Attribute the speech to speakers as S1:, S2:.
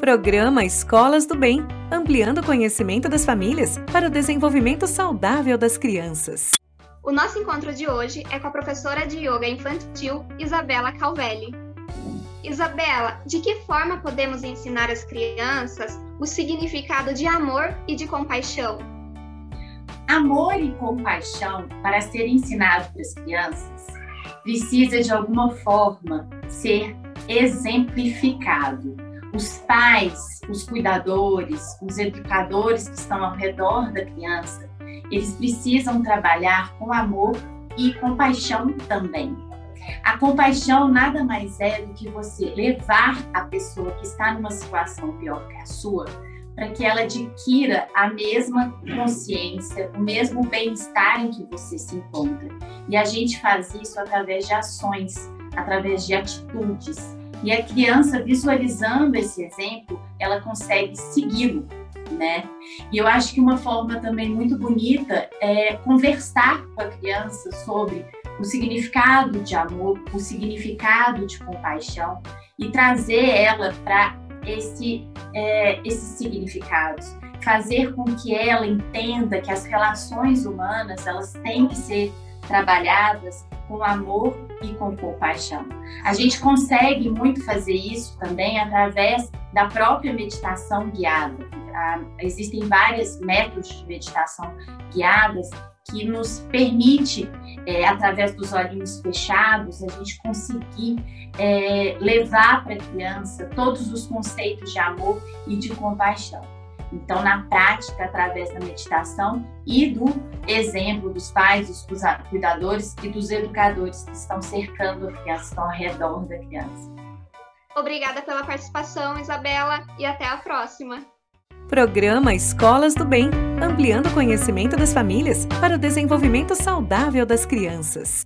S1: Programa Escolas do Bem, ampliando o conhecimento das famílias para o desenvolvimento saudável das crianças.
S2: O nosso encontro de hoje é com a professora de yoga infantil Isabela Calvelli. Isabela, de que forma podemos ensinar às crianças o significado de amor e de compaixão?
S3: Amor e compaixão, para ser ensinado para as crianças, precisa de alguma forma ser exemplificado os pais, os cuidadores, os educadores que estão ao redor da criança, eles precisam trabalhar com amor e compaixão também. A compaixão nada mais é do que você levar a pessoa que está numa situação pior que a sua para que ela adquira a mesma consciência, o mesmo bem-estar em que você se encontra. E a gente faz isso através de ações, através de atitudes. E a criança visualizando esse exemplo, ela consegue segui-lo, né? E eu acho que uma forma também muito bonita é conversar com a criança sobre o significado de amor, o significado de compaixão e trazer ela para esse, é, esses significados, fazer com que ela entenda que as relações humanas elas têm que ser trabalhadas com amor e com compaixão. A gente consegue muito fazer isso também através da própria meditação guiada. Ah, existem vários métodos de meditação guiadas que nos permite, é, através dos olhinhos fechados, a gente conseguir é, levar para a criança todos os conceitos de amor e de compaixão. Então, na prática, através da meditação e do exemplo dos pais, dos cuidadores e dos educadores que estão cercando a criança, estão ao redor da criança.
S2: Obrigada pela participação, Isabela, e até a próxima.
S1: Programa Escolas do Bem, ampliando o conhecimento das famílias para o desenvolvimento saudável das crianças.